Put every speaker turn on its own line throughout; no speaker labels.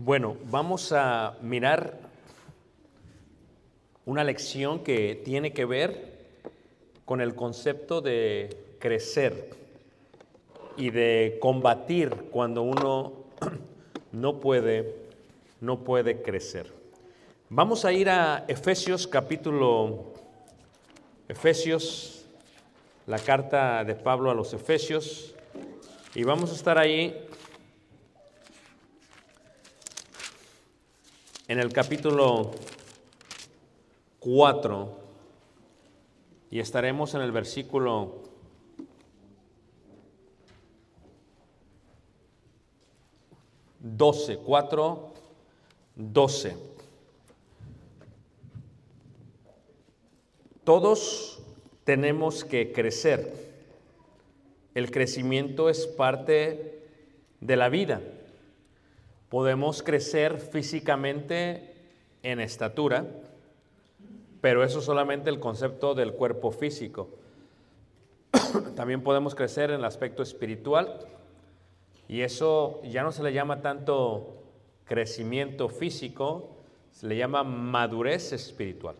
Bueno, vamos a mirar una lección que tiene que ver con el concepto de crecer y de combatir cuando uno no puede, no puede crecer. Vamos a ir a Efesios capítulo, Efesios, la carta de Pablo a los Efesios, y vamos a estar ahí en el capítulo 4 y estaremos en el versículo 12, 4, 12. Todos tenemos que crecer. El crecimiento es parte de la vida. Podemos crecer físicamente en estatura, pero eso es solamente el concepto del cuerpo físico. También podemos crecer en el aspecto espiritual y eso ya no se le llama tanto crecimiento físico, se le llama madurez espiritual.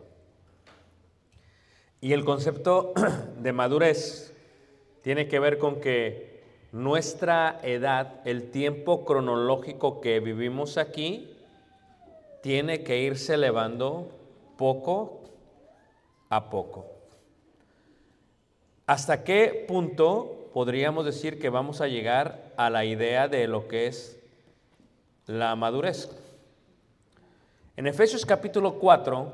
Y el concepto de madurez tiene que ver con que nuestra edad, el tiempo cronológico que vivimos aquí, tiene que irse elevando poco a poco. ¿Hasta qué punto podríamos decir que vamos a llegar a la idea de lo que es la madurez? En Efesios capítulo 4,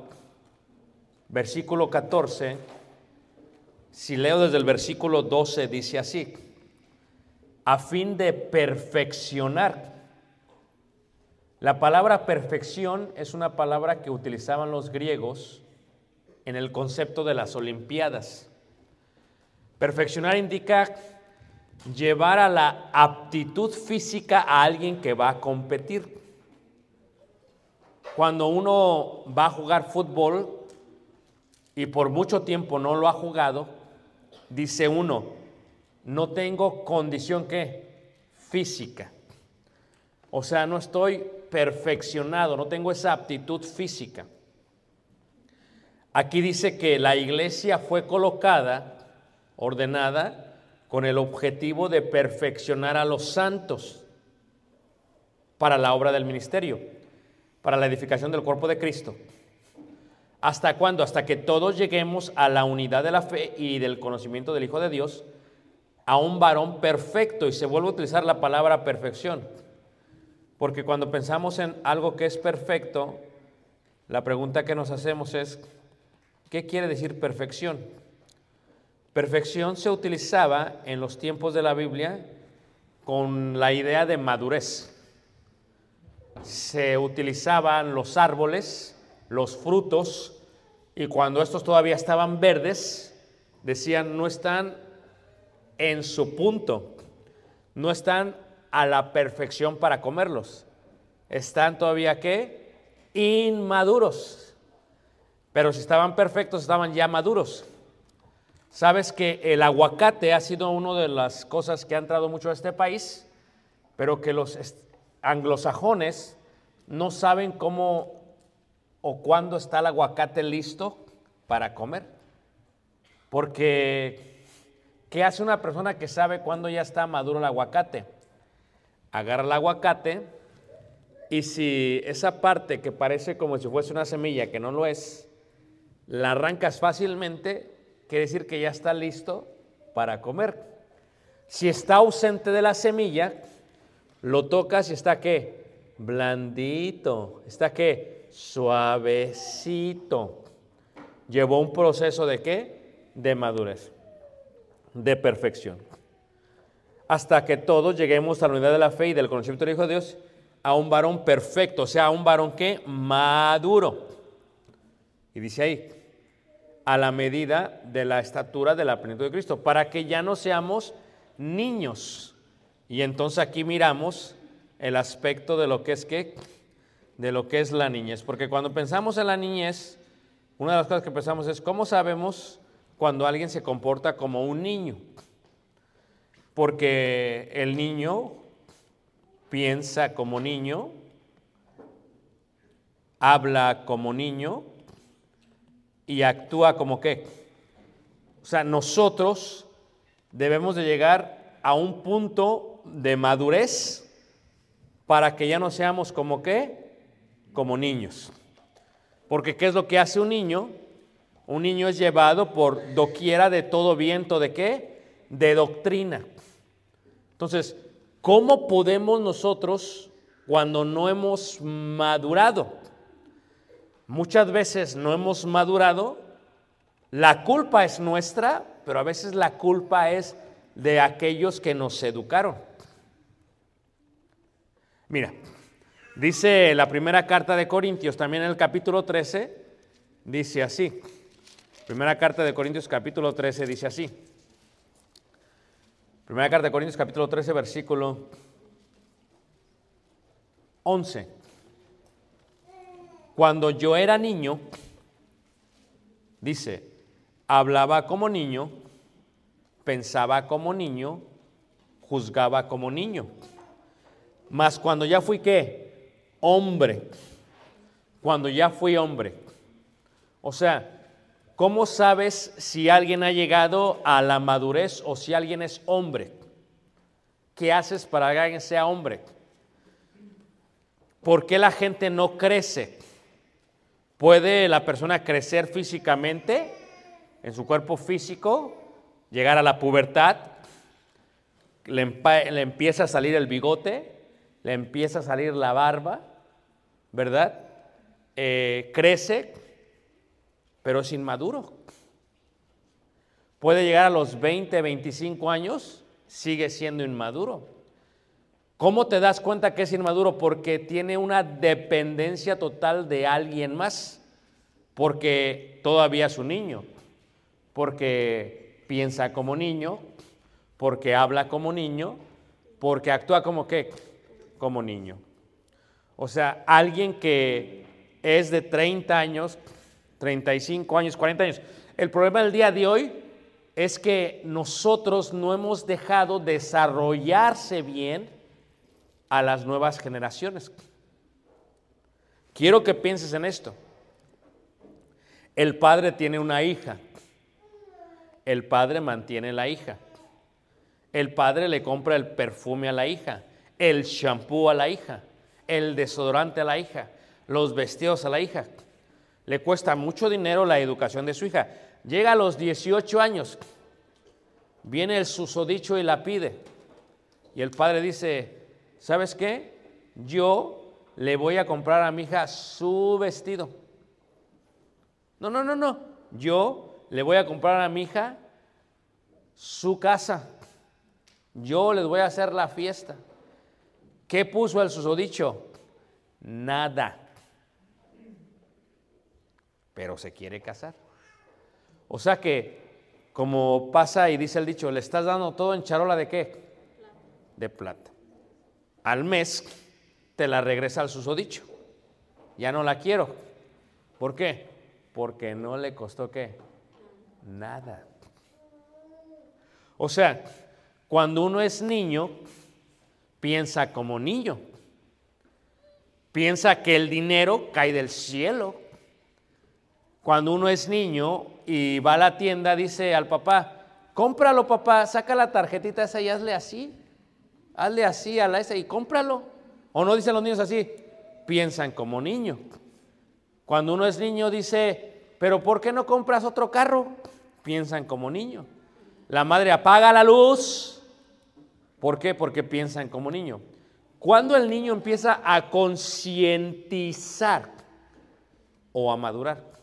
versículo 14, si leo desde el versículo 12, dice así, a fin de perfeccionar La palabra perfección es una palabra que utilizaban los griegos en el concepto de las Olimpiadas. Perfeccionar indica llevar a la aptitud física a alguien que va a competir. Cuando uno va a jugar fútbol y por mucho tiempo no lo ha jugado, dice uno, no tengo condición física. O sea, no estoy perfeccionado, no tengo esa aptitud física. Aquí dice que la iglesia fue colocada, ordenada, con el objetivo de perfeccionar a los santos para la obra del ministerio, para la edificación del cuerpo de Cristo. ¿Hasta cuándo? Hasta que todos lleguemos a la unidad de la fe y del conocimiento del Hijo de Dios, a un varón perfecto. Y se vuelve a utilizar la palabra perfección. Porque cuando pensamos en algo que es perfecto, la pregunta que nos hacemos es, ¿qué quiere decir perfección? Perfección se utilizaba en los tiempos de la Biblia con la idea de madurez. Se utilizaban los árboles, los frutos, y cuando estos todavía estaban verdes, decían, no están en su punto, no están a la perfección para comerlos. Están todavía qué? Inmaduros. Pero si estaban perfectos, estaban ya maduros. Sabes que el aguacate ha sido una de las cosas que ha entrado mucho a este país, pero que los anglosajones no saben cómo o cuándo está el aguacate listo para comer. Porque, ¿qué hace una persona que sabe cuándo ya está maduro el aguacate? Agarra el aguacate y si esa parte que parece como si fuese una semilla, que no lo es, la arrancas fácilmente, quiere decir que ya está listo para comer. Si está ausente de la semilla, lo tocas y está qué? Blandito. ¿Está qué? suavecito. Llevó un proceso de qué? De madurez, de perfección. Hasta que todos lleguemos a la unidad de la fe y del conocimiento del Hijo de Dios, a un varón perfecto, o sea, a un varón que maduro. Y dice ahí, a la medida de la estatura de la plenitud de Cristo, para que ya no seamos niños. Y entonces aquí miramos el aspecto de lo que es que de lo que es la niñez. Porque cuando pensamos en la niñez, una de las cosas que pensamos es cómo sabemos cuando alguien se comporta como un niño. Porque el niño piensa como niño, habla como niño y actúa como qué. O sea, nosotros debemos de llegar a un punto de madurez para que ya no seamos como qué, como niños. Porque ¿qué es lo que hace un niño? Un niño es llevado por doquiera de todo viento de qué? De doctrina. Entonces, ¿cómo podemos nosotros, cuando no hemos madurado, muchas veces no hemos madurado, la culpa es nuestra, pero a veces la culpa es de aquellos que nos educaron. Mira, Dice la primera carta de Corintios, también en el capítulo 13, dice así. Primera carta de Corintios capítulo 13 dice así. Primera carta de Corintios capítulo 13 versículo 11. Cuando yo era niño, dice, hablaba como niño, pensaba como niño, juzgaba como niño. Mas cuando ya fui qué? hombre, cuando ya fui hombre. O sea, ¿cómo sabes si alguien ha llegado a la madurez o si alguien es hombre? ¿Qué haces para que alguien sea hombre? ¿Por qué la gente no crece? ¿Puede la persona crecer físicamente, en su cuerpo físico, llegar a la pubertad? Le, empieza a salir el bigote, le empieza a salir la barba, ¿verdad? Eh, crece, pero es inmaduro. Puede llegar a los 20, 25 años, sigue siendo inmaduro. ¿Cómo te das cuenta que es inmaduro? Porque tiene una dependencia total de alguien más, porque todavía es un niño, porque piensa como niño, porque habla como niño, porque actúa como qué, como niño. O sea, alguien que es de 30 años, 35 años, 40 años. El problema del día de hoy es que nosotros no hemos dejado desarrollarse bien a las nuevas generaciones. Quiero que pienses en esto. El padre tiene una hija. El padre mantiene la hija. El padre le compra el perfume a la hija, el shampoo a la hija, el desodorante a la hija, los vestidos a la hija. Le cuesta mucho dinero la educación de su hija. Llega a los 18 años, viene el susodicho y la pide. Y el padre dice, ¿sabes qué? Yo le voy a comprar a mi hija su vestido. No, no, no, no. Yo le voy a comprar a mi hija su casa. Yo les voy a hacer la fiesta. ¿Qué puso el susodicho? Nada. Pero se quiere casar. O sea que, como pasa y dice el dicho, le estás dando todo en charola de qué? De plata. Al mes te la regresa al susodicho. Ya no la quiero. ¿Por qué? Porque no le costó qué? Nada. O sea, cuando uno es niño, piensa como niño. Piensa que el dinero cae del cielo. Cuando uno es niño y va a la tienda, dice al papá, cómpralo papá, saca la tarjetita esa y hazle así. Hazle así a la esa y cómpralo. O no dicen los niños así, piensan como niño. Cuando uno es niño dice, pero ¿por qué no compras otro carro? Piensan como niño. La madre apaga la luz. ¿Por qué? Porque piensan como niño. Cuando el niño empieza a concientizar o a madurar,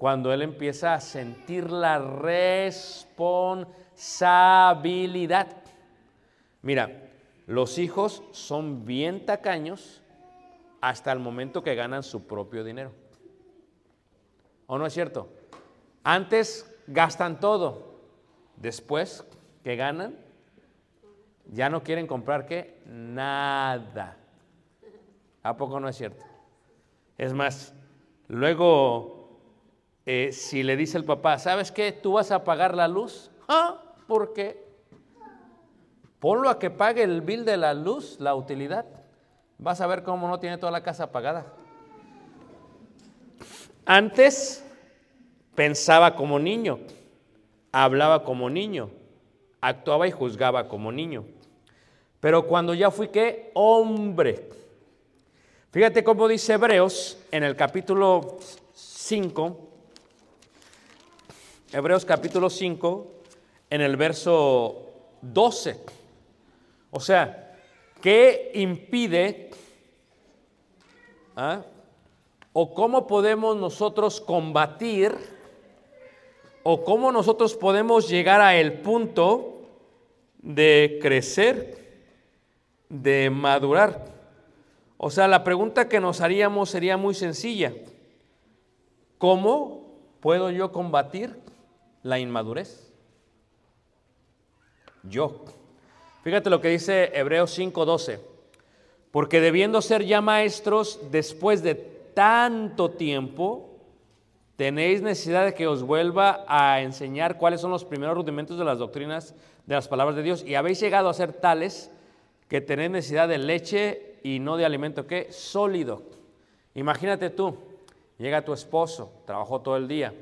cuando él empieza a sentir la responsabilidad. Mira, los hijos son bien tacaños hasta el momento que ganan su propio dinero. ¿O no es cierto? Antes gastan todo, después que ganan, ya no quieren comprar qué? Nada. ¿A poco no es cierto? Es más, luego, eh, si le dice el papá, ¿sabes qué? ¿Tú vas a pagar la luz? ¿Ah? ¿Por qué? Ponlo a que pague el bill de la luz, la utilidad. Vas a ver cómo no tiene toda la casa pagada. Antes pensaba como niño, hablaba como niño, actuaba y juzgaba como niño. Pero cuando ya fui que hombre, fíjate cómo dice Hebreos en el capítulo 5, Hebreos capítulo 5, en el verso 12. O sea, ¿qué impide ah, o cómo podemos nosotros combatir o cómo nosotros podemos llegar a el punto de crecer, de madurar? O sea, la pregunta que nos haríamos sería muy sencilla. ¿Cómo puedo yo combatir la inmadurez? Yo. Fíjate lo que dice Hebreos 5:12. Porque debiendo ser ya maestros después de tanto tiempo, tenéis necesidad de que os vuelva a enseñar cuáles son los primeros rudimentos de las doctrinas de las palabras de Dios. Y habéis llegado a ser tales que tenéis necesidad de leche y no de alimento que sólido. Imagínate tú, llega tu esposo, trabajó todo el día,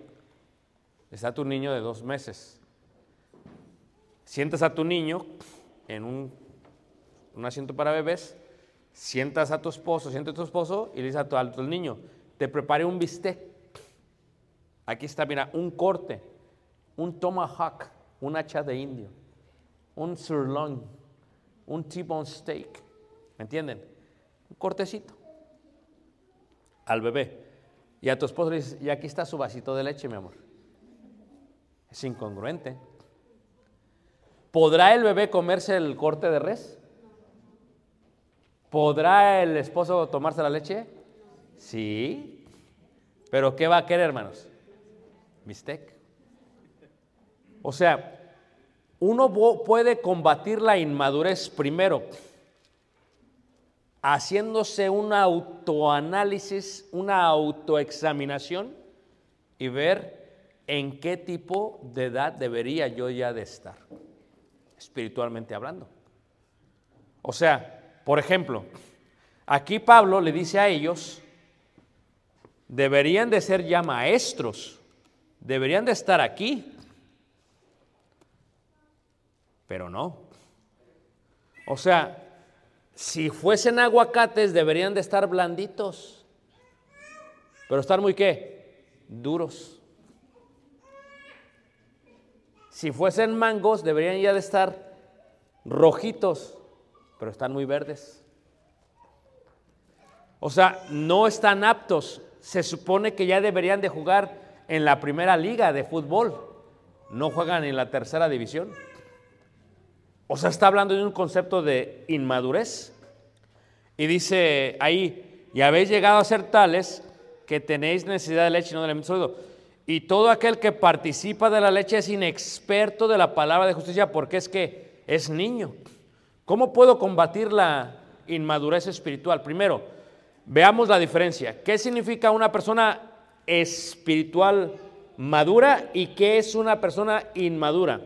está tu niño de dos meses. Sientas a tu niño en un, asiento para bebés, sientas a tu esposo, siente a tu esposo y le dices a tu, niño, te preparé un bistec. Aquí está, mira, un corte, un tomahawk, un hacha de indio, un sirloin, un T-bone steak. ¿Me entienden? Un cortecito al bebé. Y a tu esposo le dices, y aquí está su vasito de leche, mi amor. Es incongruente. ¿Podrá el bebé comerse el corte de res? ¿Podrá el esposo tomarse la leche? Sí. Pero ¿qué va a querer, hermanos? Bistec. O sea, uno puede combatir la inmadurez primero haciéndose un autoanálisis, una autoexaminación y ver en qué tipo de edad debería yo ya de estar, espiritualmente hablando. O sea, por ejemplo, aquí Pablo le dice a ellos, deberían de ser ya maestros, deberían de estar aquí, pero no. O sea, si fuesen aguacates deberían de estar blanditos, pero estar muy qué? Duros. Si fuesen mangos deberían ya de estar rojitos, pero están muy verdes. O sea, no están aptos. Se supone que ya deberían de jugar en la primera liga de fútbol. No juegan en la tercera división. O sea, está hablando de un concepto de inmadurez. Y dice ahí, y habéis llegado a ser tales que tenéis necesidad de leche y no de alimento sólido. Y todo aquel que participa de la leche es inexperto de la palabra de justicia porque es que es niño. ¿Cómo puedo combatir la inmadurez espiritual? Primero, veamos la diferencia. ¿Qué significa una persona espiritual madura y qué es una persona inmadura?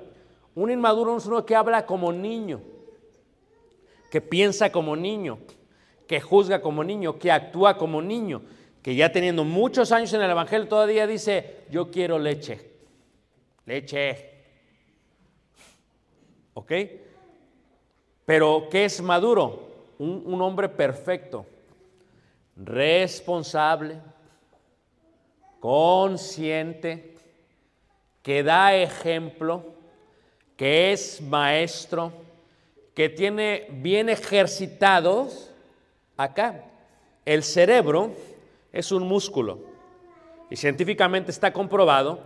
Un inmaduro es uno que habla como niño, que piensa como niño, que juzga como niño, que actúa como niño, que ya teniendo muchos años en el Evangelio todavía dice, yo quiero leche, leche. ¿Ok? Pero ¿qué es maduro? Un, un hombre perfecto, responsable, consciente, que da ejemplo, que es maestro, que tiene bien ejercitados acá. El cerebro es un músculo y científicamente está comprobado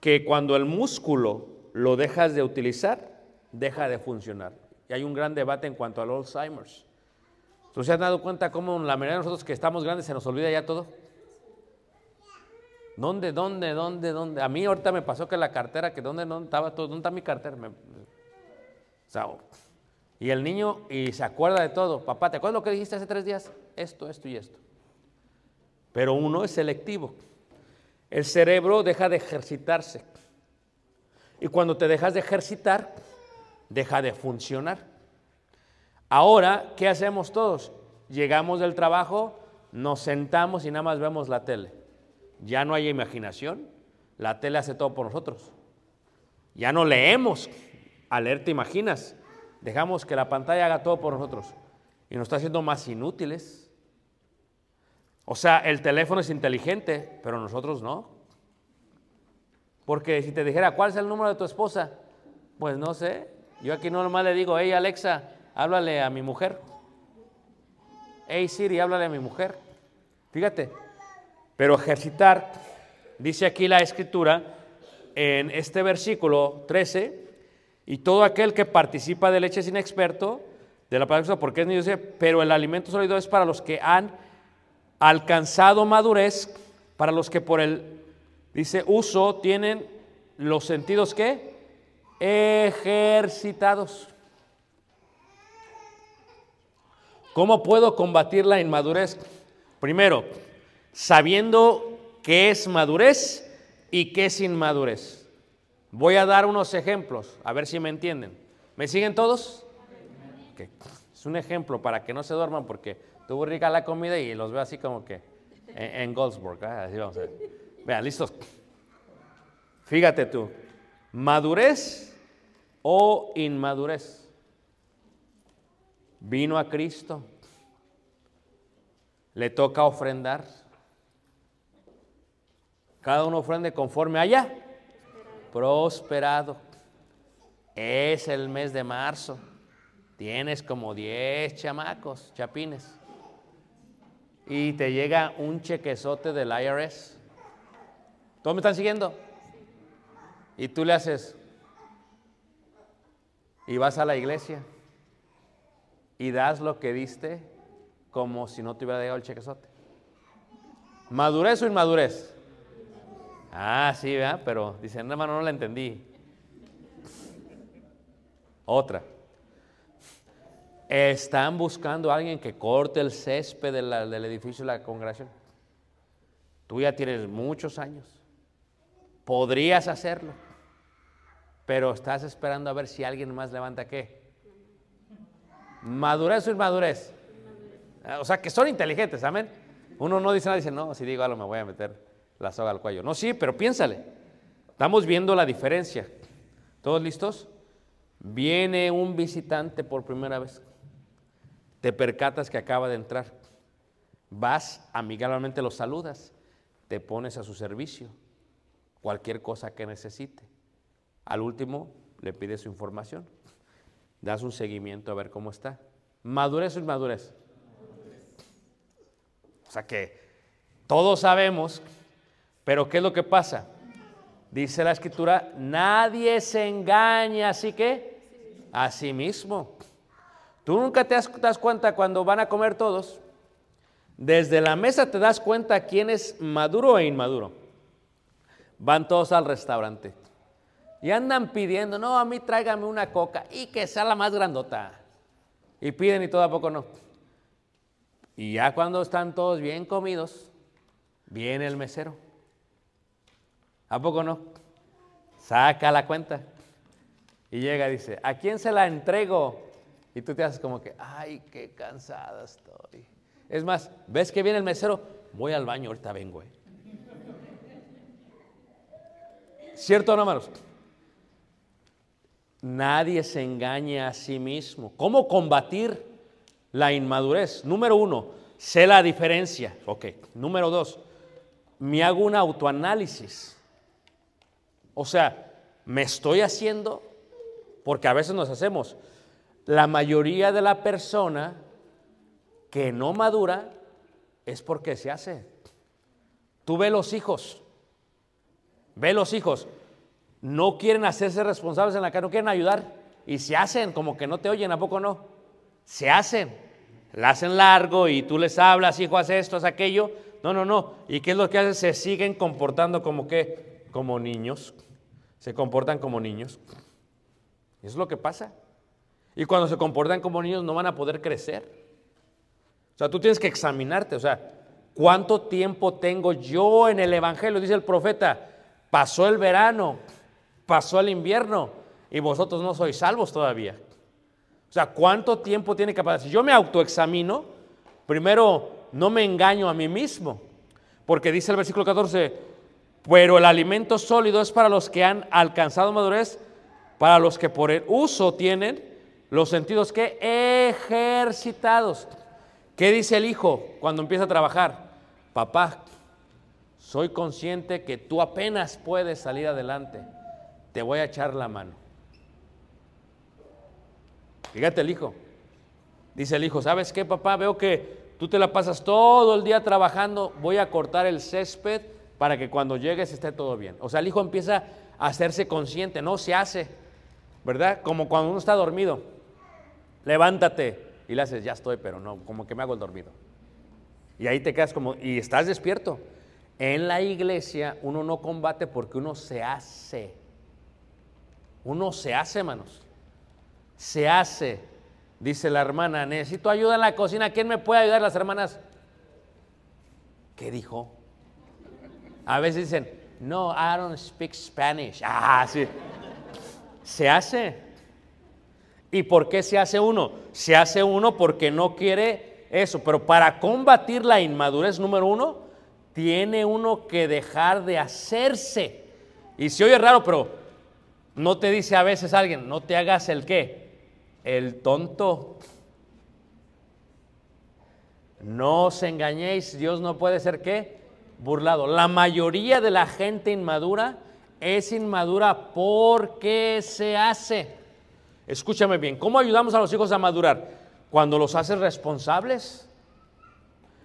que cuando el músculo lo dejas de utilizar, deja de funcionar. Y hay un gran debate en cuanto al Alzheimer's. ¿Tú se has dado cuenta cómo la mayoría de nosotros que estamos grandes se nos olvida ya todo? ¿Dónde, dónde, dónde, dónde? A mí ahorita me pasó que la cartera, que dónde, dónde estaba todo, ¿dónde está mi cartera? Me- o sea, y el niño, y se acuerda de todo. Papá, ¿te acuerdas lo que dijiste hace tres días? Esto, esto y esto. Pero uno es selectivo. El cerebro deja de ejercitarse. Y cuando te dejas de ejercitar, deja de funcionar. Ahora, ¿qué hacemos todos? Llegamos del trabajo, nos sentamos y nada más vemos la tele. Ya no hay imaginación, la tele hace todo por nosotros. Ya no leemos, al leer te imaginas. Dejamos que la pantalla haga todo por nosotros y nos está haciendo más inútiles. O sea, el teléfono es inteligente, pero nosotros no. Porque si te dijera, ¿cuál es el número de tu esposa? Pues no sé. Yo aquí nomás le digo, hey Alexa, háblale a mi mujer. Hey Siri, háblale a mi mujer. Fíjate. Pero ejercitar, dice aquí la escritura, en este versículo 13, y todo aquel que participa de leche es inexperto, de la palabra porque es niño, pero el alimento sólido es para los que han alcanzado madurez, para los que por el, dice, uso tienen los sentidos que ejercitados. ¿Cómo puedo combatir la inmadurez? Primero, sabiendo qué es madurez y qué es inmadurez. Voy a dar unos ejemplos, a ver si me entienden. ¿Me siguen todos? Es un ejemplo para que no se duerman porque tuvo rica la comida y los veo así como que en, en Goldsburg. ¿eh? Así vamos a ver. Vean, listos. Fíjate tú, madurez o inmadurez. Vino a Cristo, le toca ofrendar. Cada uno ofrende conforme haya prosperado. Es el mes de marzo. Tienes como 10 chamacos, chapines. Y te llega un chequezote del IRS. ¿Todos me están siguiendo? Y tú le haces. Y vas a la iglesia. y das lo que diste como si no te hubiera llegado el chequezote. ¿Madurez o inmadurez? Ah, sí, ¿verdad? Pero dicen, hermano, no la entendí. Otra. Están buscando a alguien que corte el césped del edificio de la congregación. Tú ya tienes muchos años. Podrías hacerlo. Pero estás esperando a ver si alguien más levanta qué. ¿Madurez o inmadurez? Ah, O sea, que son inteligentes, amén. Uno no dice nada, dice, no, si digo algo me voy a meter la soga al cuello. No, sí, pero piénsale. Estamos viendo la diferencia. ¿Todos listos? Viene un visitante por primera vez. Te percatas que acaba de entrar. Vas, amigablemente lo saludas. Te pones a su servicio. Cualquier cosa que necesite. Al último, le pides su información. Das un seguimiento a ver cómo está. ¿Madurez o inmadurez? O sea que todos sabemos, pero ¿qué es lo que pasa? Dice la escritura, nadie se engaña, así que a sí mismo. Tú nunca te das, cuenta cuando van a comer todos. Desde la mesa te das cuenta quién es maduro e inmaduro. Van todos al restaurante y andan pidiendo, no, a mí tráigame una coca y que sea la más grandota. Y piden y todo a poco no. Y ya cuando están todos bien comidos, viene el mesero. ¿A poco no? Saca la cuenta. Y llega y dice, ¿a quién se la entrego? Y tú te haces como que, ay, qué cansada estoy. Es más, ¿ves que viene el mesero? Voy al baño, ahorita vengo. eh". ¿Cierto o no, hermanos? Nadie se engaña a sí mismo. ¿Cómo combatir la inmadurez? Número uno, sé la diferencia. Ok. Número dos, me hago un autoanálisis. O sea, me estoy haciendo, porque a veces nos hacemos, la mayoría de la persona que no madura es porque se hace. Tú ve los hijos, ve los hijos, no quieren hacerse responsables en la casa, no quieren ayudar y se hacen como que no te oyen, ¿a poco no? Se hacen, la hacen largo y tú les hablas, hijo, haz esto, haz aquello. No, no, no. ¿Y qué es lo que hacen? Se siguen comportando como que, como niños. Se comportan como niños. Eso es lo que pasa. Y cuando se comportan como niños no van a poder crecer. O sea, tú tienes que examinarte. O sea, ¿cuánto tiempo tengo yo en el Evangelio? Dice el profeta, pasó el verano, pasó el invierno y vosotros no sois salvos todavía. O sea, ¿cuánto tiempo tiene que pasar? Si yo me autoexamino, primero no me engaño a mí mismo. Porque dice el versículo 14, pero el alimento sólido es para los que han alcanzado madurez, para los que por el uso tienen los sentidos que ejercitados. ¿Qué dice el hijo cuando empieza a trabajar? Papá, soy consciente que tú apenas puedes salir adelante. Te voy a echar la mano. Fíjate el hijo. Dice el hijo, ¿sabes qué, papá? Veo que tú te la pasas todo el día trabajando. Voy a cortar el césped para que cuando llegues esté todo bien. O sea, el hijo empieza a hacerse consciente, no se hace, ¿verdad? Como cuando uno está dormido. Levántate. Y le haces, ya estoy, pero no, como que me hago el dormido. Y ahí te quedas como, y estás despierto. En la iglesia uno no combate porque uno se hace. Uno se hace, hermanos. Se hace. Dice la hermana, necesito ayuda en la cocina. ¿Quién me puede ayudar? Las hermanas. ¿Qué dijo? A veces dicen, no, I don't speak Spanish. Ah, sí. Se hace. ¿Y por qué se hace uno? Se hace uno porque no quiere eso. Pero para combatir la inmadurez número uno, tiene uno que dejar de hacerse. Y si oye raro, pero no te dice a veces alguien, no te hagas el qué, el tonto. No os engañéis, Dios no puede ser qué, burlado. La mayoría de la gente inmadura es inmadura porque se hace. Escúchame bien, ¿cómo ayudamos a los hijos a madurar? Cuando los haces responsables.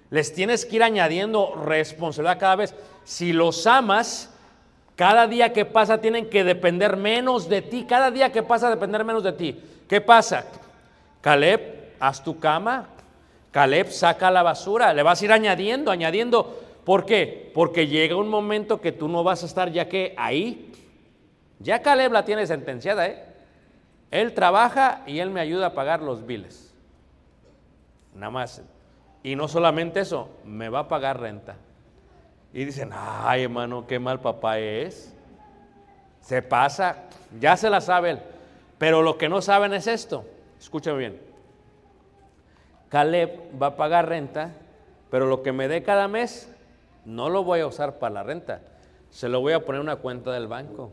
Les tienes que ir añadiendo responsabilidad cada vez. Si los amas, cada día que pasa tienen que depender menos de ti. Cada día que pasa depender menos de ti. ¿Qué pasa? Caleb haz tu cama. Caleb saca la basura, le vas a ir añadiendo, añadiendo. ¿Por qué? Porque llega un momento que tú no vas a estar ya que ahí. Ya Caleb la tiene sentenciada, ¿eh? Él trabaja y él me ayuda a pagar los biles. Nada más. Y no solamente eso, me va a pagar renta. Y dicen, ay hermano, qué mal papá es. Se pasa, ya se la sabe él. Pero lo que no saben es esto. Escúchame bien. Caleb va a pagar renta, pero lo que me dé cada mes no lo voy a usar para la renta. Se lo voy a poner en una cuenta del banco.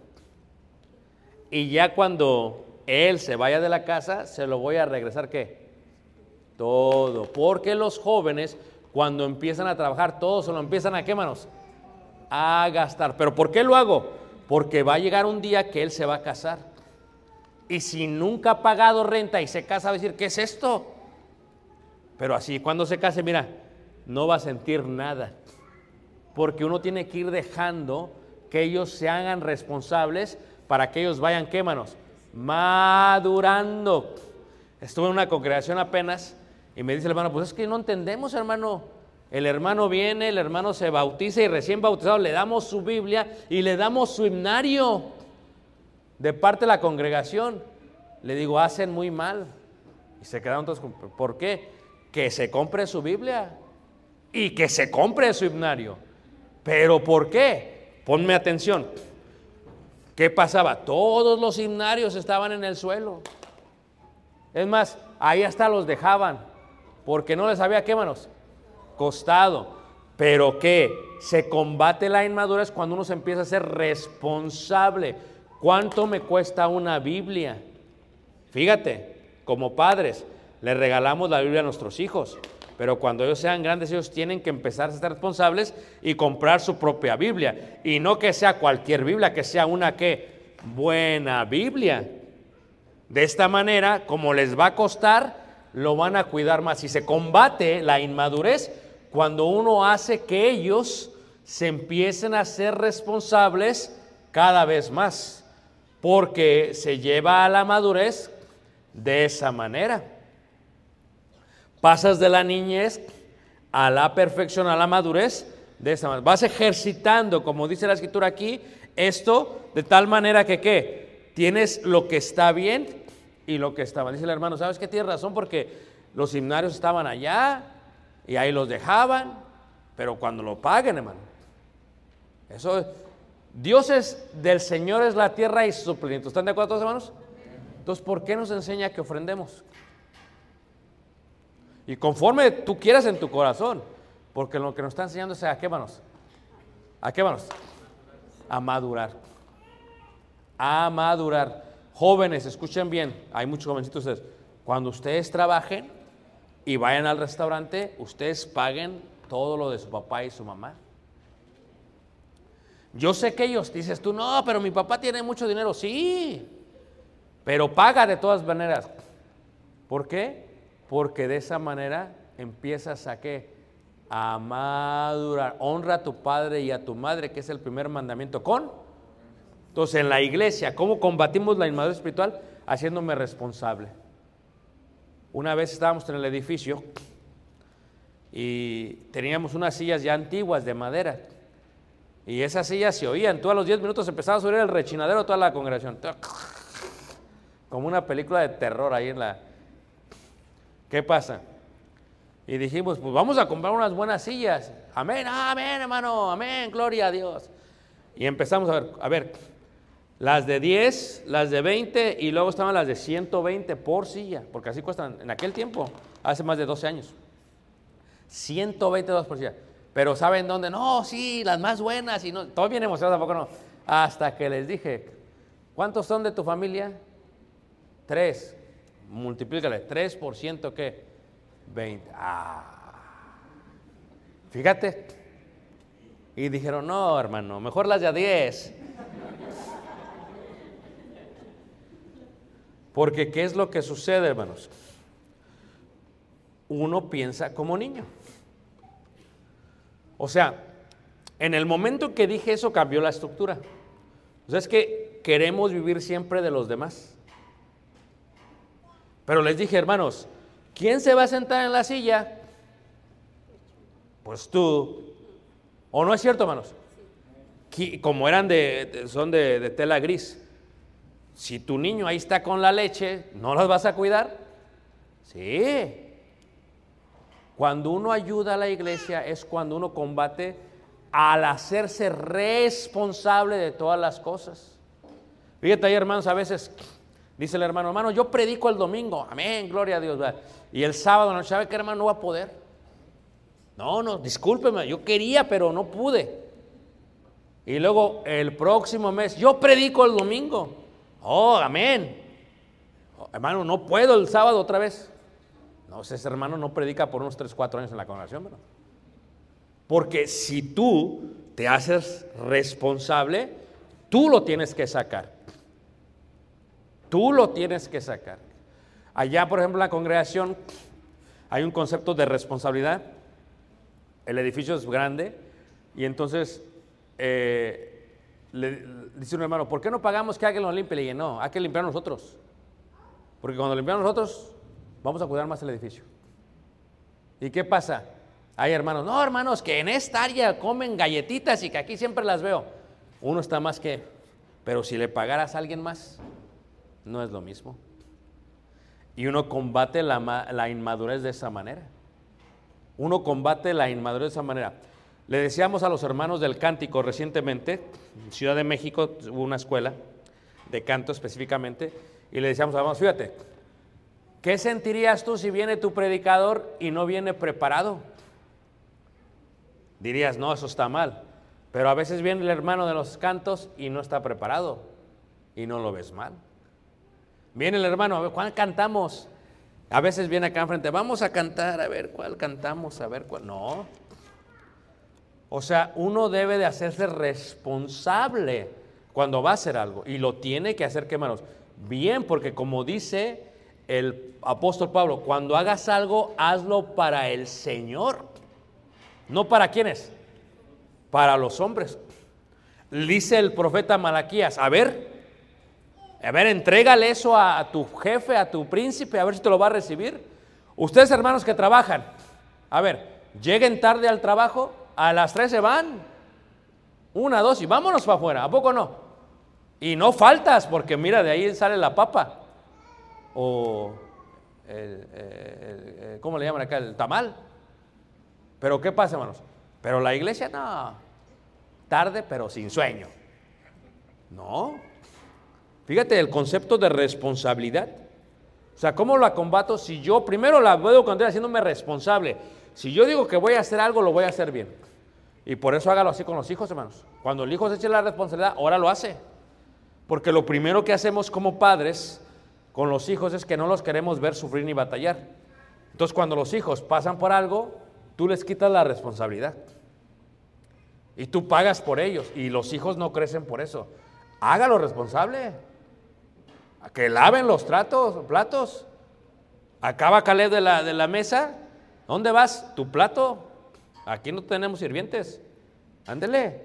Y ya cuando él se vaya de la casa, se lo voy a regresar qué? Todo. Porque los jóvenes, cuando empiezan a trabajar, todos se lo empiezan a qué manos? A gastar. ¿Pero por qué lo hago? Porque va a llegar un día que él se va a casar. Y si nunca ha pagado renta y se casa, va a decir, ¿qué es esto? Pero así, cuando se case, mira, no va a sentir nada. Porque uno tiene que ir dejando que ellos se hagan responsables para que ellos vayan, ¿qué manos? Madurando. Estuve en una congregación apenas y me dice el hermano, pues es que no entendemos, hermano. El hermano viene, el hermano se bautiza y recién bautizado le damos su Biblia y le damos su himnario de parte de la congregación. Le digo, hacen muy mal. Y se quedaron todos, ¿por qué? Que se compre su Biblia y que se compre su himnario. ¿Pero por qué? Ponme atención. ¿Qué pasaba? Todos los himnarios estaban en el suelo. Es más, ahí hasta los dejaban, porque no les había qué costado. Pero que se combate la inmadurez cuando uno se empieza a ser responsable. ¿Cuánto me cuesta una Biblia? Fíjate, como padres, le regalamos la Biblia a nuestros hijos. Pero cuando ellos sean grandes, ellos tienen que empezar a ser responsables y comprar su propia Biblia. Y no que sea cualquier Biblia, que sea una buena Biblia. De esta manera, como les va a costar, lo van a cuidar más. Y se combate la inmadurez cuando uno hace que ellos se empiecen a ser responsables cada vez más. Porque se lleva a la madurez de esa manera. Pasas de la niñez a la perfección, a la madurez, de esa manera. Vas ejercitando, como dice la escritura aquí, esto de tal manera que ¿qué? Tienes lo que está bien y lo que está mal. Dice el hermano, ¿sabes qué? Tienes razón porque los himnarios estaban allá y ahí los dejaban, pero cuando lo paguen, hermano. Eso Dios es del Señor es la tierra y su plenitud. ¿Están de acuerdo todos, hermanos? Entonces, ¿por qué nos enseña que ofrendemos? Y conforme tú quieras en tu corazón, porque lo que nos está enseñando es a qué manos. ¿A qué manos? A madurar. A madurar. Jóvenes, escuchen bien, hay muchos jovencitos ustedes. Cuando ustedes trabajen y vayan al restaurante, ustedes paguen todo lo de su papá y su mamá. Yo sé que ellos dices tú, no, pero mi papá tiene mucho dinero. Sí, pero paga de todas maneras. ¿Por qué? Porque de esa manera empiezas a qué? A madurar. Honra a tu padre y a tu madre, que es el primer mandamiento con. Entonces, en la iglesia, ¿cómo combatimos la inmadurez espiritual? Haciéndome responsable. Una vez estábamos en el edificio y teníamos unas sillas ya antiguas de madera. Y esas sillas se oían. Tú a los 10 minutos empezaba a subir el rechinadero toda la congregación. Como una película de terror ahí en la... ¿Qué pasa? Y dijimos, pues vamos a comprar unas buenas sillas. Amén, amén, hermano, amén, gloria a Dios. Y empezamos a ver, a ver, las de 10, las de 20 y luego estaban las de 120 por silla, porque así cuestan en aquel tiempo, hace más de 12 años. 122 por silla. Pero ¿saben dónde? No, sí, las más buenas y no, todo bien emocionado tampoco no. Hasta que les dije, ¿cuántos son de tu familia? Tres. Multiplícale, 3 por ciento ¿qué? 20. Ah. Fíjate. Y dijeron, no, hermano, mejor las de a 10. Porque ¿qué es lo que sucede, hermanos? Uno piensa como niño. O sea, en el momento que dije eso cambió la estructura. O sea, es que queremos vivir siempre de los demás. Pero les dije, hermanos, ¿Quién se va a sentar en la silla? Pues tú. ¿O no es cierto, hermanos? Como eran de, de- son de, de tela gris. Si tu niño ahí está con la leche, ¿no las vas a cuidar? Sí. Cuando uno ayuda a la iglesia es cuando uno combate al hacerse responsable de todas las cosas. Fíjate ahí, hermanos, a veces dice el hermano, hermano, yo predico el domingo, amén, gloria a Dios. Y el sábado, no sabe que hermano no va a poder. No, no, discúlpeme, yo quería, pero no pude. Y luego el próximo mes, yo predico el domingo. Oh, amén. Oh, hermano, no puedo el sábado otra vez. No, ese hermano no predica por unos 3, 4 años en la congregación. Porque si tú te haces responsable, tú lo tienes que sacar. Tú lo tienes que sacar. Allá, por ejemplo, en la congregación hay un concepto de responsabilidad. El edificio es grande y entonces eh, le, dice un hermano, ¿por qué no pagamos que alguien lo limpie? Le dije, no, hay que limpiar nosotros. Porque cuando limpiamos nosotros, vamos a cuidar más el edificio. ¿Y qué pasa? Hay hermanos, no hermanos, que en esta área comen galletitas y que aquí siempre las veo. Uno está más que, pero si le pagaras a alguien más, no es lo mismo. Y uno combate la, ma- la inmadurez de esa manera. Uno combate la inmadurez de esa manera. Le decíamos a los hermanos del cántico recientemente, en Ciudad de México hubo una escuela de canto específicamente, y le decíamos hermanos, fíjate, ¿qué sentirías tú si viene tu predicador y no viene preparado? Dirías, no, eso está mal. Pero a veces viene el hermano de los cantos y no está preparado y no lo ves mal. Viene el hermano, a ver, ¿cuál cantamos? A veces viene acá enfrente, vamos a cantar, a ver cuál cantamos, a ver cuál. No. O sea, uno debe de hacerse responsable cuando va a hacer algo y lo tiene que hacer, ¿qué hermanos? Bien, porque como dice el apóstol Pablo, cuando hagas algo, hazlo para el Señor. ¿No para quiénes? Para los hombres. Dice el profeta Malaquías, a ver, a ver, entrégale eso a, tu jefe, a tu príncipe, a ver si te lo va a recibir. Ustedes hermanos que trabajan, a ver, lleguen tarde al trabajo, a las tres se van. Una, dos y vámonos para afuera, ¿a poco no? Y no faltas, porque mira, de ahí sale la papa. O, el- ¿cómo le llaman acá? El tamal. Pero ¿qué pasa, hermanos? Pero la iglesia no. Tarde, pero sin sueño. No. Fíjate el concepto de responsabilidad. O sea, ¿cómo la combato si yo primero la veo cuando estoy haciéndome responsable? Si yo digo que voy a hacer algo, lo voy a hacer bien. Y por eso hágalo así con los hijos, hermanos. Cuando el hijo se eche la responsabilidad, ahora lo hace. Porque lo primero que hacemos como padres con los hijos es que no los queremos ver sufrir ni batallar. Entonces, cuando los hijos pasan por algo, tú les quitas la responsabilidad. Y tú pagas por ellos. Y los hijos no crecen por eso. Hágalo responsable. Que laven los tratos, platos. Acaba Caleb de la, de la mesa. ¿Dónde vas? Tu plato. Aquí no tenemos sirvientes. Ándele.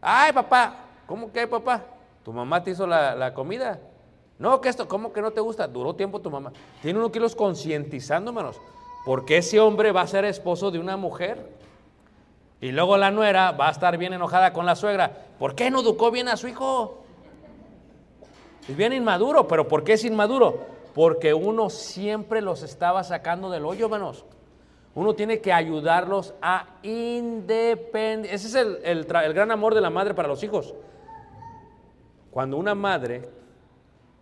Ay, papá. ¿Cómo que papá? Tu mamá te hizo la, la comida. No, que esto, ¿cómo que no te gusta? Duró tiempo tu mamá. Tiene uno que irlos concientizando, hermanos. Porque ese hombre va a ser esposo de una mujer. Y luego la nuera va a estar bien enojada con la suegra. ¿Por qué no educó bien a su hijo? Es bien inmaduro, pero ¿por qué es inmaduro? Porque uno siempre los estaba sacando del hoyo, hermanos. Uno tiene que ayudarlos a independer. Ese es el, el gran amor de la madre para los hijos. Cuando una madre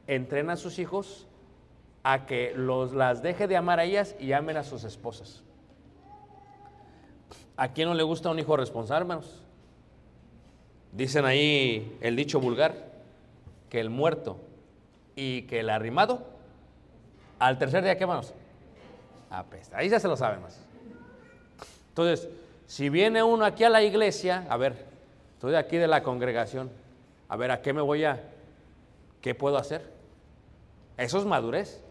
entrena a sus hijos a que los, las deje de amar a ellas y amen a sus esposas. ¿A quién no le gusta un hijo responsable, hermanos? Dicen ahí el dicho vulgar, que el muerto y que el arrimado, al tercer día, ¿qué, hermanos? Apesta. Ahí ya se lo saben más. Entonces, si viene uno aquí a la iglesia, a ver, estoy aquí de la congregación, a ver, ¿a qué me voy a, qué puedo hacer? Eso es madurez.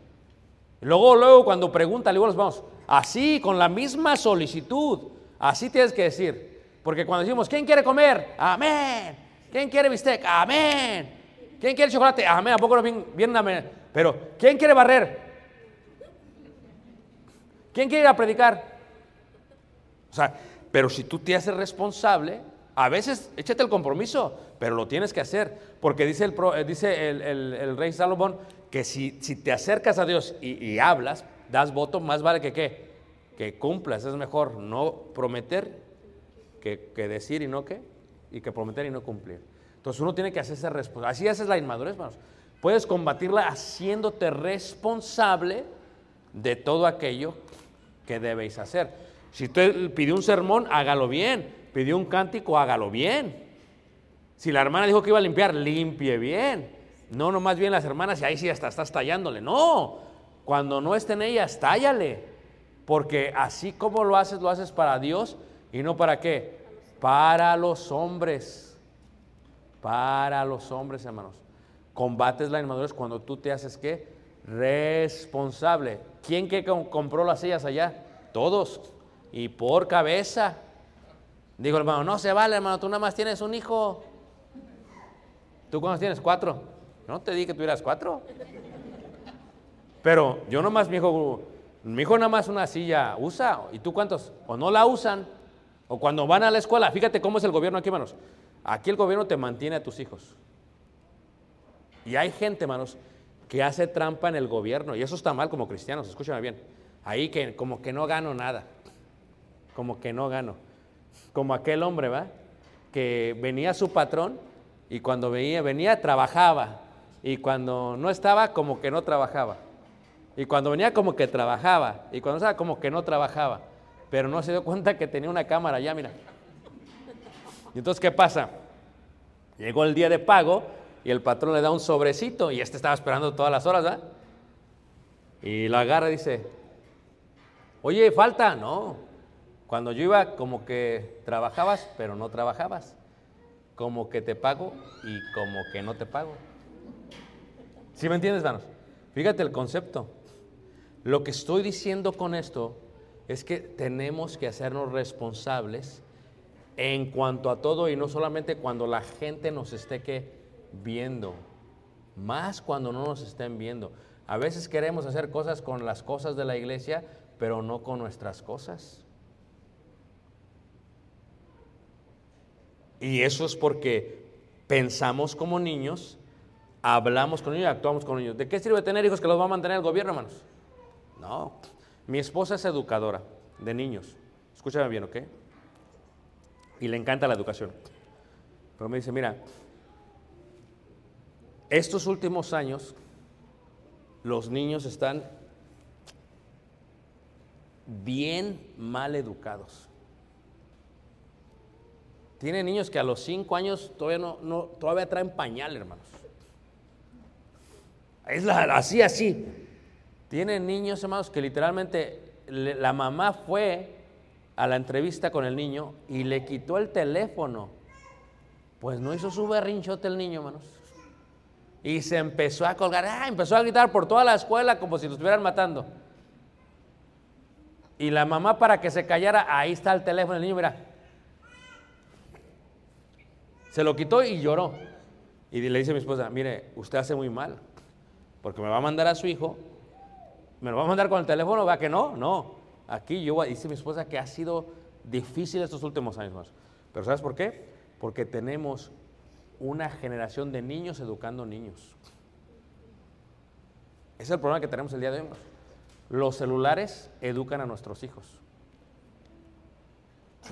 Luego, luego, cuando pregunta, le digo, los vamos, así, con la misma solicitud, así tienes que decir. Porque cuando decimos, ¿quién quiere comer? Amén. ¿Quién quiere bistec? Amén. ¿Quién quiere chocolate? Amén. ¿A poco no vienen amén? Pero, ¿quién quiere barrer? ¿Quién quiere ir a predicar? O sea, pero si tú te haces responsable, a veces échate el compromiso, pero lo tienes que hacer. Porque dice el, eh, dice el, el- rey Salomón que si, si te acercas a Dios y, y hablas, das voto, más vale que qué? Que cumplas. Es mejor no prometer que, que decir y no qué, y que prometer y no cumplir. Entonces uno tiene que hacerse responsable. Así haces la inmadurez, hermanos. Puedes combatirla haciéndote responsable de todo aquello que debéis hacer. Si usted pidió un sermón, hágalo bien. Pidió un cántico, hágalo bien. Si la hermana dijo que iba a limpiar, limpie bien. No nomás bien las hermanas y ahí sí hasta estás tallándole. No, cuando no estén ellas, tállale. Porque así como lo haces, lo haces para Dios y no para qué. Para los hombres. Para los hombres, hermanos. Combates la inmadurez cuando tú te haces qué? Responsable. ¿Quién que com- compró las sillas allá? Todos. Y por cabeza. Dijo el hermano, no se vale, hermano, tú nada más tienes un hijo. ¿Tú cuántos tienes? Cuatro. No te dije que tuvieras cuatro. Pero yo nomás, mi hijo, mi hijo nada más una silla usa. ¿Y tú cuántos? O no la usan. O cuando van a la escuela, fíjate cómo es el gobierno aquí, hermanos. Aquí el gobierno te mantiene a tus hijos. Y hay gente, hermanos, que hace trampa en el gobierno. Y eso está mal como cristianos, escúchame bien. Ahí que como que no gano nada. Como que no gano. Como aquel hombre, ¿va? Que venía su patrón y cuando venía, venía trabajaba. Y cuando no estaba, como que no trabajaba. Y cuando venía, como que trabajaba. Y cuando estaba, como que no trabajaba. Pero no se dio cuenta que tenía una cámara ya, mira. Y entonces, ¿qué pasa? Llegó el día de pago y el patrón le da un sobrecito y este estaba esperando todas las horas, ¿verdad? Y lo agarra y dice, oye, falta. No, cuando yo iba como que trabajabas, pero no trabajabas. Como que te pago y como que no te pago. ¿Sí me entiendes, hermanos? Fíjate el concepto. Lo que estoy diciendo con esto es que tenemos que hacernos responsables en cuanto a todo y no solamente cuando la gente nos esté viendo, más cuando no nos estén viendo. A veces queremos hacer cosas con las cosas de la iglesia, pero no con nuestras cosas. Y eso es porque pensamos como niños, hablamos con niños y actuamos con niños. ¿De qué sirve tener hijos que los va a mantener el gobierno, hermanos? No. Mi esposa es educadora de niños. Escúchame bien, ¿ok? Y le encanta la educación. Pero me dice, mira, estos últimos años los niños están bien mal educados. Tiene niños que a los cinco años todavía no, no todavía traen pañal, hermanos. Es así, así. Tienen niños, hermanos, que literalmente la mamá fue a la entrevista con el niño y le quitó el teléfono. Pues no hizo su berrinchote el niño, hermanos. Y se empezó a colgar, ¡ah! empezó a gritar por toda la escuela como si lo estuvieran matando. Y la mamá para que se callara, ahí está el teléfono del niño, mira. Se lo quitó y lloró. Y le dice a mi esposa, mire, usted hace muy mal, porque me va a mandar a su hijo, me lo va a mandar con el teléfono, va que no, no. Aquí yo, dice mi esposa que ha sido difícil estos últimos años más. Pero ¿sabes por qué? Porque tenemos una generación de niños educando niños. Ese es el problema que tenemos el día de hoy. Los celulares educan a nuestros hijos.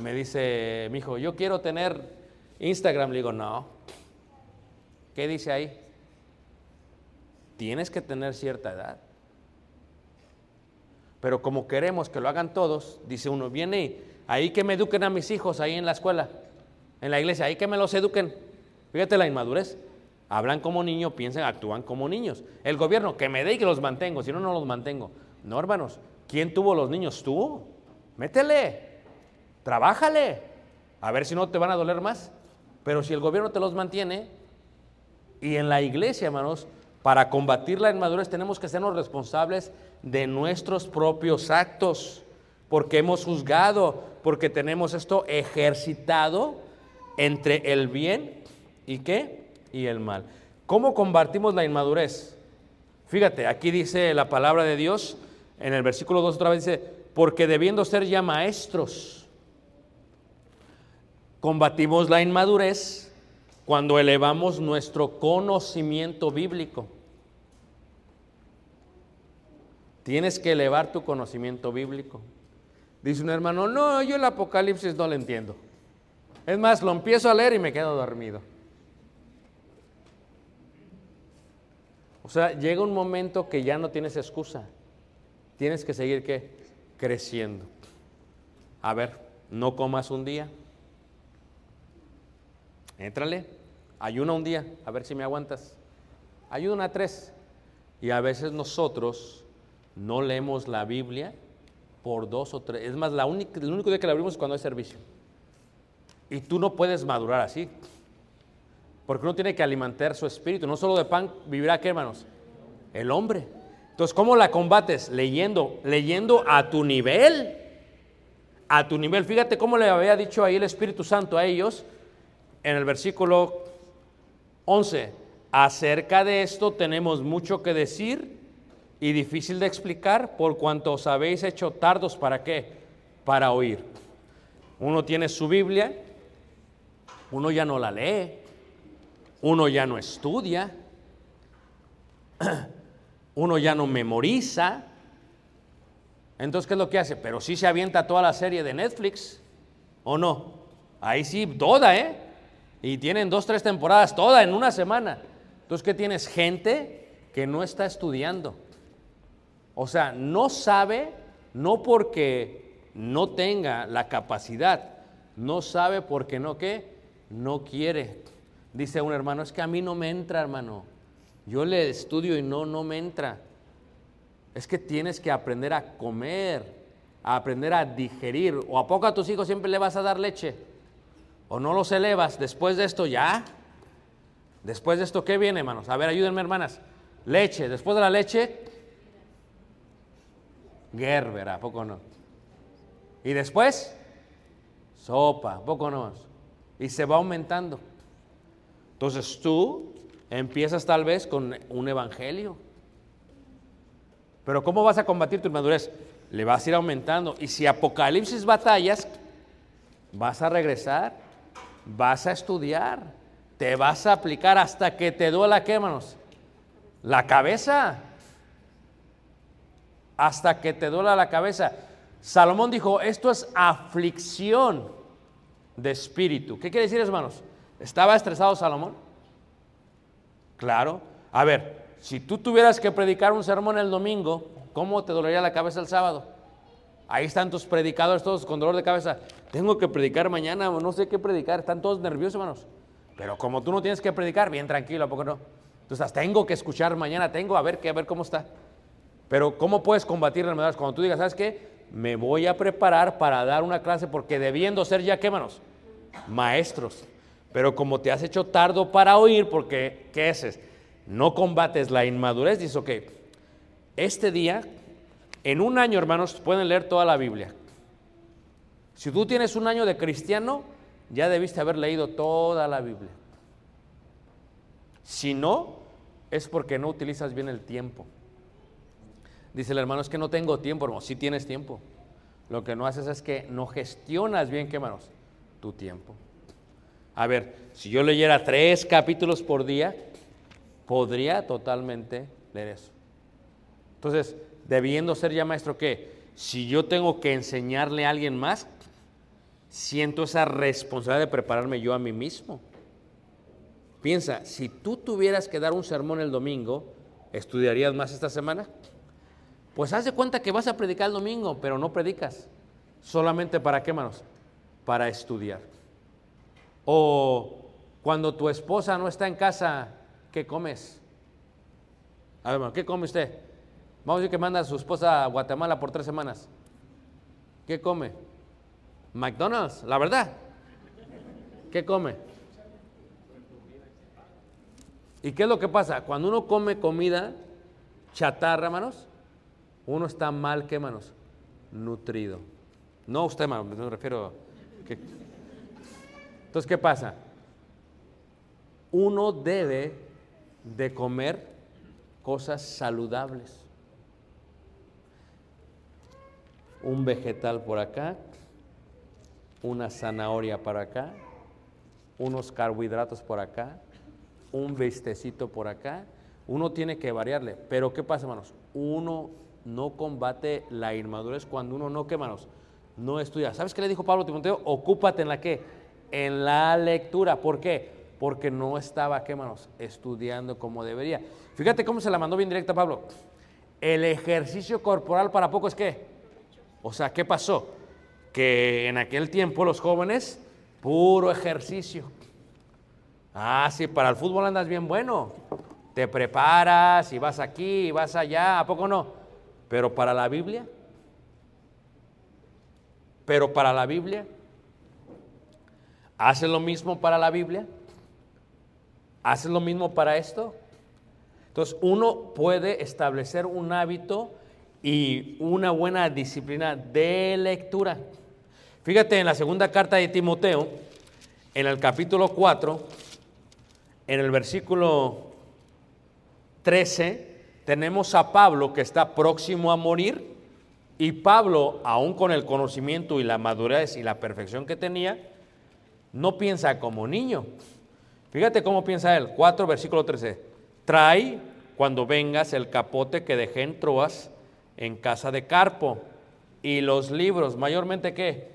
Me dice mi hijo, yo quiero tener Instagram. Le digo, no. ¿Qué dice ahí? Tienes que tener cierta edad. Pero como queremos que lo hagan todos, dice uno, viene ahí que me eduquen a mis hijos ahí en la escuela, en la iglesia, ahí que me los eduquen. Fíjate la inmadurez. Hablan como niños, piensan, actúan como niños. El gobierno, que me dé y que los mantengo, si no, no los mantengo. No, hermanos, ¿quién tuvo los niños? Tú. Métele, trabájale, a ver si no te van a doler más. Pero si el gobierno te los mantiene, y en la iglesia, hermanos, para combatir la inmadurez tenemos que sernos responsables de nuestros propios actos, porque hemos juzgado, porque tenemos esto ejercitado entre el bien y qué? Y el mal. ¿Cómo combatimos la inmadurez? Fíjate, aquí dice la palabra de Dios, en el versículo 2 otra vez dice, porque debiendo ser ya maestros, combatimos la inmadurez cuando elevamos nuestro conocimiento bíblico. Tienes que elevar tu conocimiento bíblico. Dice un hermano, no, yo el Apocalipsis no lo entiendo. Es más, lo empiezo a leer y me quedo dormido. O sea, llega un momento que ya no tienes excusa. Tienes que seguir creciendo. A ver, no comas un día. Éntrale, ayuna un día, a ver si me aguantas. Ayuna tres. Y a veces nosotros no leemos la Biblia por dos o tres. Es más, la única, el único día que la abrimos es cuando hay servicio. Y tú no puedes madurar así. Porque uno tiene que alimentar su espíritu. No solo de pan vivirá, ¿qué hermanos? El hombre. Entonces, ¿cómo la combates? Leyendo, leyendo a tu nivel. A tu nivel. Fíjate cómo le había dicho ahí el Espíritu Santo a ellos en el versículo 11. Acerca de esto tenemos mucho que decir y difícil de explicar por cuanto os habéis hecho tardos para qué? Para oír. Uno tiene su Biblia, uno ya no la lee, uno ya no estudia, uno ya no memoriza. Entonces, ¿qué es lo que hace? Pero sí se avienta toda la serie de Netflix, ¿o no? Ahí sí, toda, ¿eh? Y tienen dos, tres temporadas, toda en una semana. Entonces, ¿qué tienes? Gente que no está estudiando. O sea, no sabe, no porque no tenga la capacidad, no sabe porque no qué, no quiere. Dice un hermano, es que a mí no me entra, hermano. Yo le estudio y no, no me entra. Es que tienes que aprender a comer, a aprender a digerir. ¿O a poco a tus hijos siempre le vas a dar leche? ¿O no los elevas? Después de esto ya. Después de esto, ¿qué viene, hermanos? A ver, ayúdenme, hermanas. Leche. Después de la leche, Gerber, ¿a poco no? Y después, sopa, ¿a poco no? Y se va aumentando. Entonces tú empiezas tal vez con un evangelio. Pero ¿cómo vas a combatir tu inmadurez? Le vas a ir aumentando. Y si Apocalipsis batallas, vas a regresar, vas a estudiar, te vas a aplicar hasta que te duela, ¿qué, hermanos? La cabeza hasta que te duela la cabeza. Salomón dijo, esto es aflicción de espíritu. ¿Qué quiere decir, hermanos? ¿Estaba estresado Salomón? Claro. A ver, si tú tuvieras que predicar un sermón el domingo, ¿cómo te dolería la cabeza el sábado? Ahí están tus predicadores todos con dolor de cabeza. Tengo que predicar mañana, no sé qué predicar. Están todos nerviosos, hermanos. Pero como tú no tienes que predicar, bien tranquilo, ¿a poco no? Entonces, tengo que escuchar mañana, tengo a ver qué, a ver cómo está. Pero ¿cómo puedes combatir la enfermedad? Cuando tú digas, ¿sabes qué? Me voy a preparar para dar una clase porque debiendo ser ya, ¿qué? Maestros. Pero como te has hecho tardo para oír, porque, ¿qué es? No combates la inmadurez, dices, ok, este día, en un año, hermanos, pueden leer toda la Biblia. Si tú tienes un año de cristiano, ya debiste haber leído toda la Biblia. Si no, es porque no utilizas bien el tiempo. Dice el hermano, es que no tengo tiempo, hermano. Sí tienes tiempo. Lo que no haces es que no gestionas bien, ¿qué hermanos? Tu tiempo. A ver, si yo leyera tres capítulos por día, podría totalmente leer eso. Entonces, debiendo ser ya maestro, ¿qué? Si yo tengo que enseñarle a alguien más, siento esa responsabilidad de prepararme yo a mí mismo. Piensa, si tú tuvieras que dar un sermón el domingo, ¿estudiarías más esta semana? Pues haz de cuenta que vas a predicar el domingo, pero no predicas. Solamente para qué, manos? Para estudiar. O cuando tu esposa no está en casa, ¿qué comes? A ver, hermano, ¿qué come usted? Vamos a decir que manda a su esposa a Guatemala por tres semanas. ¿Qué come? McDonald's, la verdad. ¿Qué come? ¿Y qué es lo que pasa? Cuando uno come comida chatarra, hermanos, uno está mal, ¿qué, hermanos? Nutrido. No usted, hermano, me refiero. Que... Entonces, ¿qué pasa? Uno debe de comer cosas saludables. un vegetal por acá, una zanahoria por acá, unos carbohidratos por acá, un vistecito por acá. Uno tiene que variarle. Pero ¿qué pasa, hermanos? Uno no combate la inmadurez cuando uno no, ¿qué, hermanos? No estudia. ¿Sabes qué le dijo Pablo a Timoteo? Ocúpate en la qué? En la lectura. ¿Por qué? Porque no estaba, ¿qué, hermanos? Estudiando como debería. Fíjate cómo se la mandó bien directa Pablo. El ejercicio corporal para poco es qué? O sea, ¿qué pasó? Que en aquel tiempo los jóvenes, puro ejercicio. Ah, sí, para el fútbol andas bien bueno. Te preparas y vas aquí y vas allá, ¿a poco no? Pero para la Biblia, pero para la Biblia, ¿haces lo mismo para la Biblia? ¿Haces lo mismo para esto? Entonces, uno puede establecer un hábito y una buena disciplina de lectura. Fíjate en la segunda carta de Timoteo, en el capítulo 4, en el versículo 13, tenemos a Pablo que está próximo a morir y Pablo, aún con el conocimiento y la madurez y la perfección que tenía, no piensa como niño. Fíjate cómo piensa él. 4, versículo 13. Trae cuando vengas el capote que dejé en Troas en casa de Carpo y los libros, mayormente qué?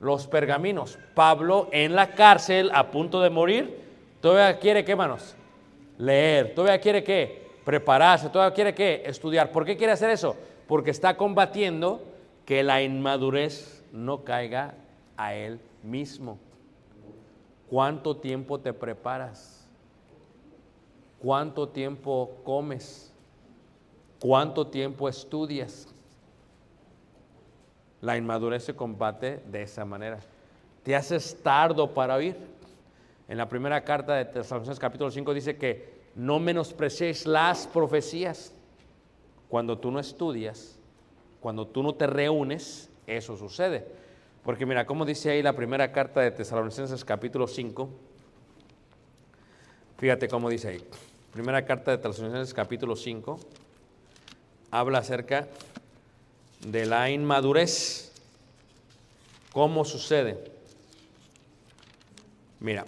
Los pergaminos. Pablo en la cárcel a punto de morir, todavía quiere qué, manos? Leer. Todavía quiere qué? Prepararse. Todavía quiere qué? Estudiar. ¿Por qué quiere hacer eso? Porque está combatiendo que la inmadurez no caiga a él mismo. ¿Cuánto tiempo te preparas? ¿Cuánto tiempo comes? ¿Cuánto tiempo estudias? La inmadurez se combate de esa manera. Te haces tardo para oír. En la primera carta de Tesalonicenses capítulo 5 dice que no menospreciéis las profecías. Cuando tú no estudias, cuando tú no te reúnes, eso sucede. Porque mira, cómo dice ahí la primera carta de Tesalonicenses capítulo 5. Fíjate cómo dice ahí. Primera carta de Tesalonicenses capítulo 5 habla acerca de la inmadurez. ¿Cómo sucede? Mira.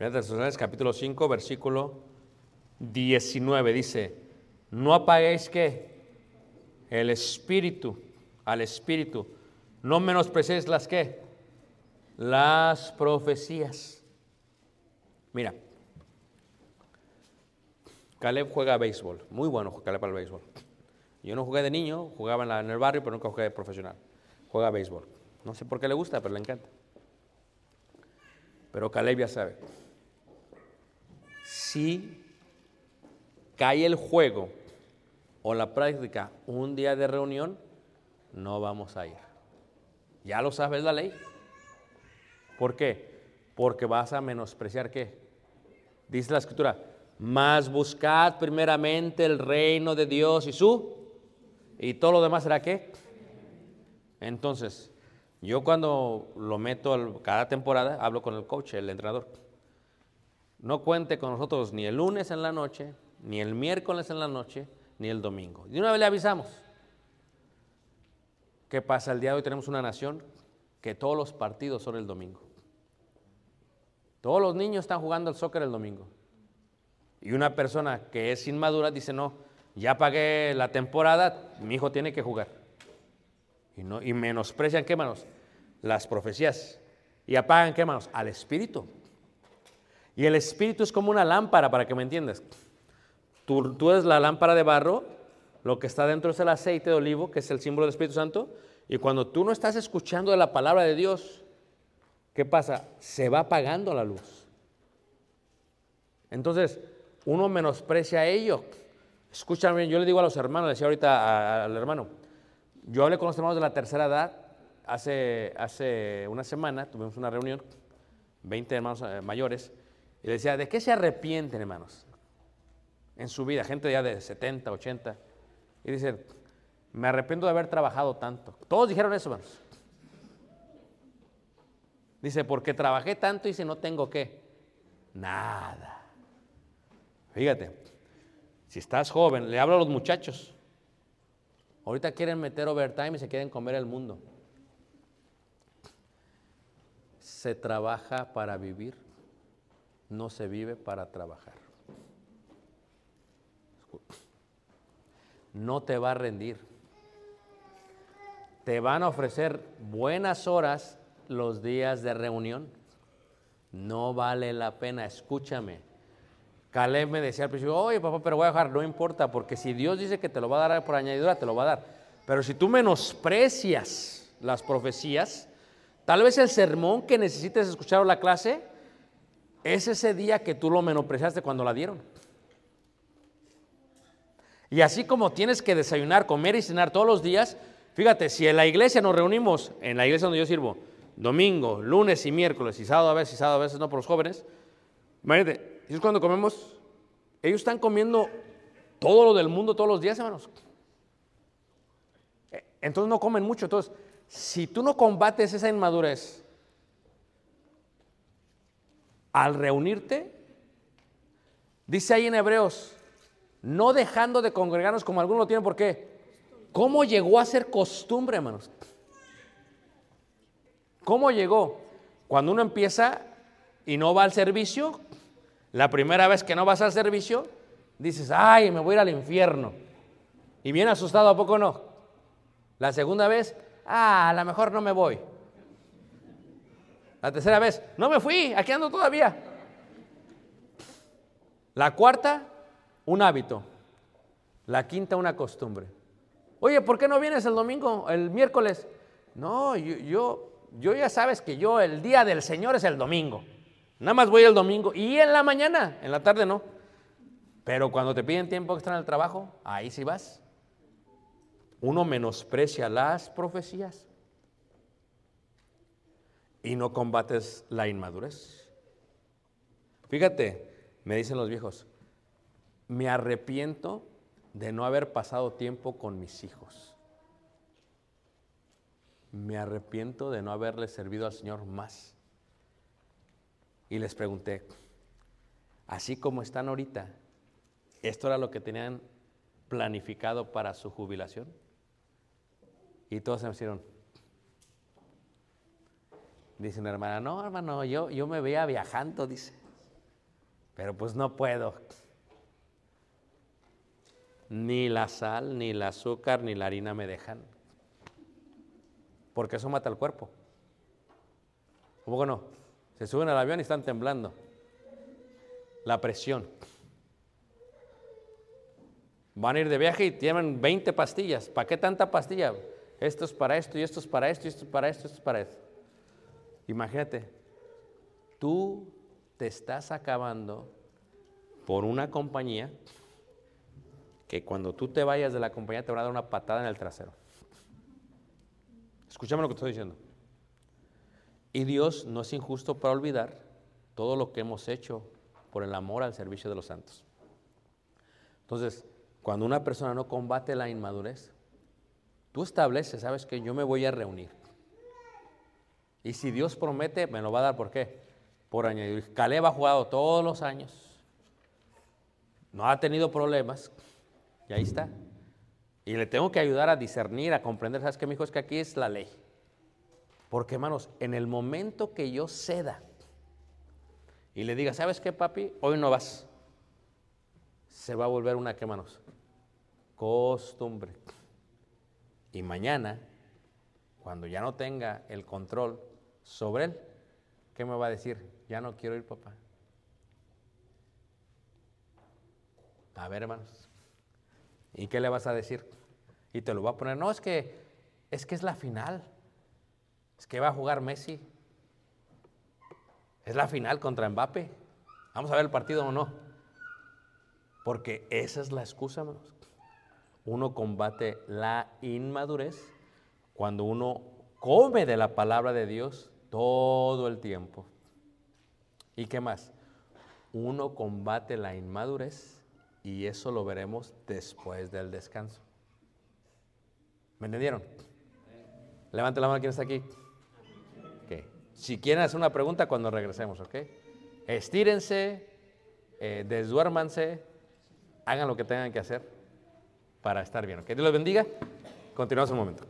Primera Tesalonicenses capítulo 5 versículo 19 dice, no apaguéis que el espíritu, al espíritu, no menospreciéis las que, las profecías. Mira, Caleb juega béisbol, muy bueno Caleb al béisbol. Yo no jugué de niño, jugaba en, el barrio, pero nunca jugué de profesional. Juega béisbol. No sé por qué le gusta, pero le encanta. Pero Caleb ya sabe. Si cae el juego o la práctica un día de reunión, no vamos a ir. Ya lo sabes la ley. ¿Por qué? Porque vas a menospreciar qué. Dice la escritura, más buscad primeramente el reino de Dios y su, y todo lo demás será qué. Entonces, yo cuando lo meto cada temporada, hablo con el coach, el entrenador. No cuente con nosotros ni el lunes en la noche, ni el miércoles en la noche, ni el domingo. De una vez le avisamos. ¿Qué pasa? El día de hoy tenemos una nación que todos los partidos son el domingo. Todos los niños están jugando el soccer el domingo. Y una persona que es inmadura dice, no, ya pagué la temporada, mi hijo tiene que jugar. Y, no, y menosprecian, ¿qué manos? Las profecías. Y apagan, ¿qué manos? Al espíritu. Y el espíritu es como una lámpara, para que me entiendas. Tú, tú eres la lámpara de barro, lo que está dentro es el aceite de olivo, que es el símbolo del Espíritu Santo. Y cuando tú no estás escuchando de la palabra de Dios, ¿qué pasa? Se va apagando la luz. Entonces, uno menosprecia ello. Escúchame, yo le digo a los hermanos, decía ahorita al hermano, yo hablé con los hermanos de la tercera edad hace, hace una semana, tuvimos una reunión, 20 hermanos eh, mayores, y le decía, ¿de qué se arrepienten, hermanos? En su vida, gente ya de 70, 80, y dicen, me arrepiento de haber trabajado tanto. Todos dijeron eso, hermanos. Dice, porque trabajé tanto y si no tengo qué, nada. Fíjate, si estás joven, le hablo a los muchachos. Ahorita quieren meter overtime y se quieren comer el mundo. Se trabaja para vivir, no se vive para trabajar. No te va a rendir. Te van a ofrecer buenas horas los días de reunión. No vale la pena, escúchame. Caleb me decía al principio, oye papá, pero voy a dejar, no importa, porque si Dios dice que te lo va a dar por añadidura, te lo va a dar. Pero si tú menosprecias las profecías, tal vez el sermón que necesites escuchar o la clase es ese día que tú lo menospreciaste cuando la dieron. Y así como tienes que desayunar, comer y cenar todos los días, fíjate, si en la iglesia nos reunimos, en la iglesia donde yo sirvo, domingo, lunes y miércoles, y sábado a veces, y sábado a veces no por los jóvenes, imagínate, ellos cuando comemos, ellos están comiendo todo lo del mundo todos los días, hermanos. Eh, Entonces no comen mucho. Entonces, si tú no combates esa inmadurez al reunirte, dice ahí en Hebreos, no dejando de congregarnos como algunos lo tienen, ¿por qué? ¿Cómo llegó a ser costumbre, hermanos? ¿Cómo llegó? Cuando uno empieza y no va al servicio, la primera vez que no vas al servicio, dices, ay, me voy a ir al infierno. Y bien asustado, ¿a poco no? La segunda vez, ah, a lo mejor no me voy. La tercera vez, no me fui, aquí ando todavía. La cuarta, un hábito. La quinta, una costumbre. Oye, ¿por qué no vienes el domingo, el miércoles? No, yo, yo, yo ya sabes que yo el día del Señor es el domingo. Nada más voy el domingo y en la mañana, en la tarde no. Pero cuando te piden tiempo extra en el trabajo, ahí sí vas. Uno menosprecia las profecías y no combates la inmadurez. Fíjate, me dicen los viejos, me arrepiento de no haber pasado tiempo con mis hijos. Me arrepiento de no haberle servido al Señor más. Y les pregunté, así como están ahorita, ¿esto era lo que tenían planificado para su jubilación? Y todos me hicieron. Dice una hermana, no, hermano, yo, yo me veía viajando, dice. Pero pues no puedo. Ni la sal, ni el azúcar, ni la harina me dejan. Porque eso mata el cuerpo. ¿Cómo que no? Se suben al avión y están temblando. La presión. Van a ir de viaje y tienen 20 pastillas. ¿Para qué tanta pastilla? Esto es para esto, y esto es para esto, y esto es para esto, esto es para esto. Imagínate, tú te estás acabando por una compañía que cuando tú te vayas de la compañía te van a dar una patada en el trasero. Escúchame lo que estoy diciendo. Y Dios no es injusto para olvidar todo lo que hemos hecho por el amor al servicio de los santos. Entonces, cuando una persona no combate la inmadurez, tú estableces, sabes que yo me voy a reunir. Y si Dios promete, me lo va a dar, ¿por qué? Por añadir. Caleb ha jugado todos los años, no ha tenido problemas, y ahí está. Y le tengo que ayudar a discernir, a comprender, ¿sabes qué, mi hijo? Es que aquí es la ley. Porque, hermanos, en el momento que yo ceda y le diga, ¿sabes qué, papi? Hoy no vas. Se va a volver una, ¿qué, hermanos? Costumbre. Y mañana, cuando ya no tenga el control sobre él, ¿qué me va a decir? Ya no quiero ir, papá. A ver, hermanos. ¿Y qué le vas a decir? Y te lo va a poner. No, es que es que es la final. Es que va a jugar Messi. Es la final contra Mbappe. Vamos a ver el partido o no. Porque esa es la excusa, hermanos. Uno combate la inmadurez cuando uno come de la palabra de Dios todo el tiempo. ¿Y qué más? Uno combate la inmadurez y eso lo veremos después del descanso. ¿Me entendieron? Levante la mano quien está aquí. Ok. Si quieren hacer una pregunta cuando regresemos, ¿ok? Estírense, eh, desduérmanse, hagan lo que tengan que hacer para estar bien. ¿ok? Dios los bendiga.
Continuamos un momento.